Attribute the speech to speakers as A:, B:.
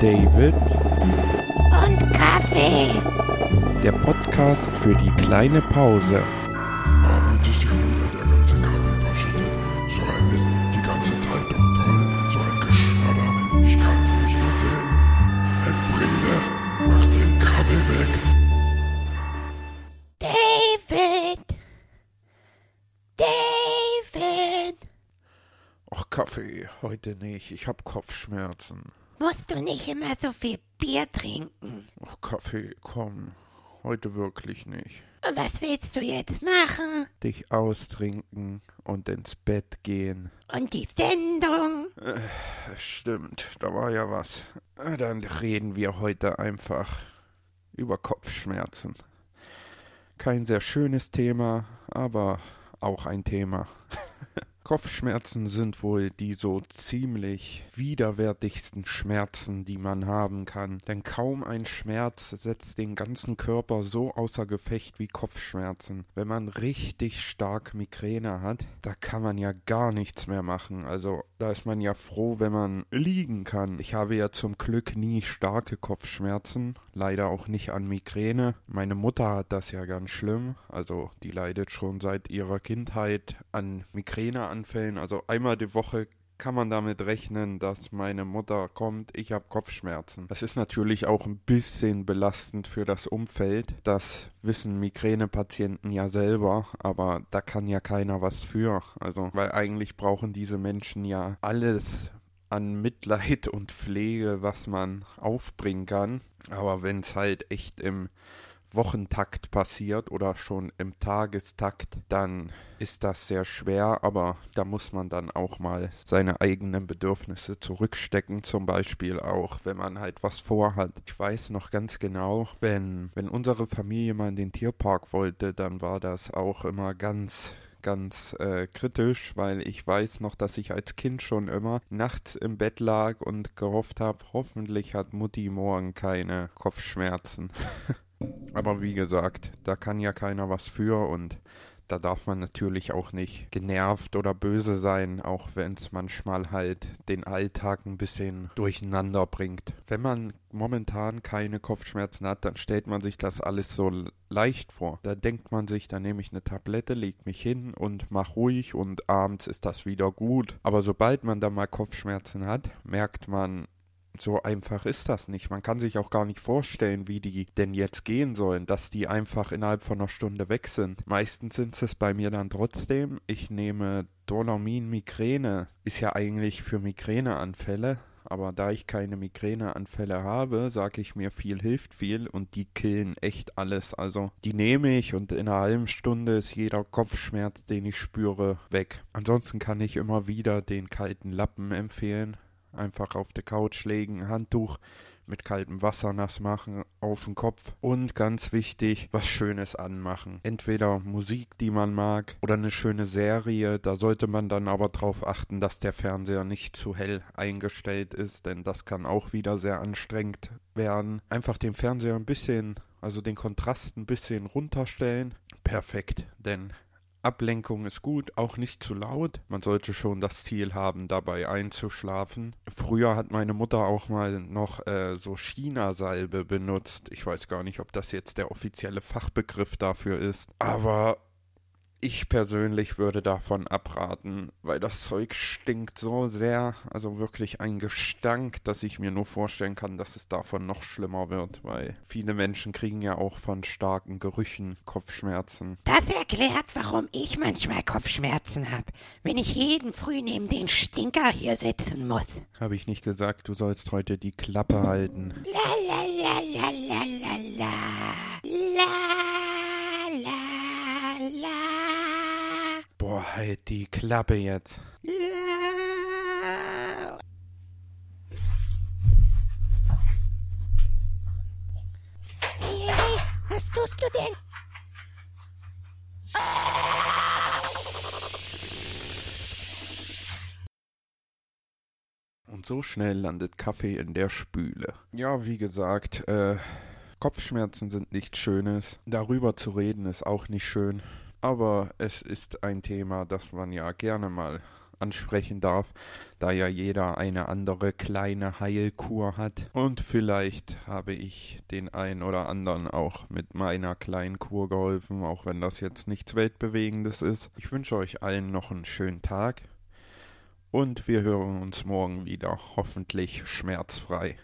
A: David,
B: und Kaffee.
A: der Podcast für die kleine Pause.
C: Jetzt ist hier wieder der ganze Kaffee verschüttet. So ein Mist, die ganze Zeitung voll. So ein Geschnatter, ich kann's nicht sehen. Elfriede, mach den Kaffee weg.
B: David. David.
A: Ach, Kaffee, heute nicht. Ich hab Kopfschmerzen.
B: Musst du nicht immer so viel Bier trinken?
A: Ach, Kaffee, komm. Heute wirklich nicht.
B: Und was willst du jetzt machen?
A: Dich austrinken und ins Bett gehen.
B: Und die Sendung?
A: Stimmt, da war ja was. Äh, Dann reden wir heute einfach über Kopfschmerzen. Kein sehr schönes Thema, aber auch ein Thema. Kopfschmerzen sind wohl die so ziemlich widerwärtigsten Schmerzen, die man haben kann. Denn kaum ein Schmerz setzt den ganzen Körper so außer Gefecht wie Kopfschmerzen. Wenn man richtig stark Migräne hat, da kann man ja gar nichts mehr machen. Also da ist man ja froh, wenn man liegen kann. Ich habe ja zum Glück nie starke Kopfschmerzen, leider auch nicht an Migräne. Meine Mutter hat das ja ganz schlimm, also die leidet schon seit ihrer Kindheit an Migräneanfällen. Also einmal die Woche kann man damit rechnen, dass meine Mutter kommt, ich habe Kopfschmerzen. Das ist natürlich auch ein bisschen belastend für das Umfeld. Das wissen Migränepatienten ja selber, aber da kann ja keiner was für. Also, weil eigentlich brauchen diese Menschen ja alles an Mitleid und Pflege, was man aufbringen kann. Aber wenn es halt echt im Wochentakt passiert oder schon im Tagestakt, dann ist das sehr schwer, aber da muss man dann auch mal seine eigenen Bedürfnisse zurückstecken, zum Beispiel auch, wenn man halt was vorhat. Ich weiß noch ganz genau, wenn, wenn unsere Familie mal in den Tierpark wollte, dann war das auch immer ganz ganz äh, kritisch, weil ich weiß noch, dass ich als Kind schon immer nachts im Bett lag und gehofft habe, hoffentlich hat Mutti morgen keine Kopfschmerzen. Aber wie gesagt, da kann ja keiner was für und da darf man natürlich auch nicht genervt oder böse sein, auch wenn es manchmal halt den Alltag ein bisschen durcheinander bringt. Wenn man momentan keine Kopfschmerzen hat, dann stellt man sich das alles so leicht vor. Da denkt man sich, da nehme ich eine Tablette, leg mich hin und mach ruhig und abends ist das wieder gut. Aber sobald man dann mal Kopfschmerzen hat, merkt man, so einfach ist das nicht. Man kann sich auch gar nicht vorstellen, wie die denn jetzt gehen sollen, dass die einfach innerhalb von einer Stunde weg sind. Meistens sind es bei mir dann trotzdem. Ich nehme Dorlamin Migräne, ist ja eigentlich für Migräneanfälle. Aber da ich keine Migräneanfälle habe, sage ich mir, viel hilft viel und die killen echt alles. Also die nehme ich und in einer halben Stunde ist jeder Kopfschmerz, den ich spüre, weg. Ansonsten kann ich immer wieder den kalten Lappen empfehlen einfach auf der Couch legen, Handtuch mit kaltem Wasser nass machen auf den Kopf und ganz wichtig, was Schönes anmachen. Entweder Musik, die man mag oder eine schöne Serie, da sollte man dann aber darauf achten, dass der Fernseher nicht zu hell eingestellt ist, denn das kann auch wieder sehr anstrengend werden. Einfach den Fernseher ein bisschen, also den Kontrast ein bisschen runterstellen. Perfekt, denn Ablenkung ist gut, auch nicht zu laut. Man sollte schon das Ziel haben, dabei einzuschlafen. Früher hat meine Mutter auch mal noch äh, so China-Salbe benutzt. Ich weiß gar nicht, ob das jetzt der offizielle Fachbegriff dafür ist. Aber ich persönlich würde davon abraten, weil das Zeug stinkt so sehr, also wirklich ein Gestank, dass ich mir nur vorstellen kann, dass es davon noch schlimmer wird, weil viele Menschen kriegen ja auch von starken Gerüchen Kopfschmerzen.
B: Das erklärt, warum ich manchmal Kopfschmerzen habe, wenn ich jeden früh neben den Stinker hier sitzen muss.
A: Habe ich nicht gesagt, du sollst heute die Klappe halten.
B: La la la la la la la. La
A: Boah, halt die Klappe jetzt.
B: Hey, hey, was tust du denn?
A: Und so schnell landet Kaffee in der Spüle. Ja, wie gesagt, äh, Kopfschmerzen sind nichts Schönes. Darüber zu reden ist auch nicht schön. Aber es ist ein Thema, das man ja gerne mal ansprechen darf, da ja jeder eine andere kleine Heilkur hat. Und vielleicht habe ich den einen oder anderen auch mit meiner kleinen Kur geholfen, auch wenn das jetzt nichts Weltbewegendes ist. Ich wünsche euch allen noch einen schönen Tag und wir hören uns morgen wieder, hoffentlich schmerzfrei.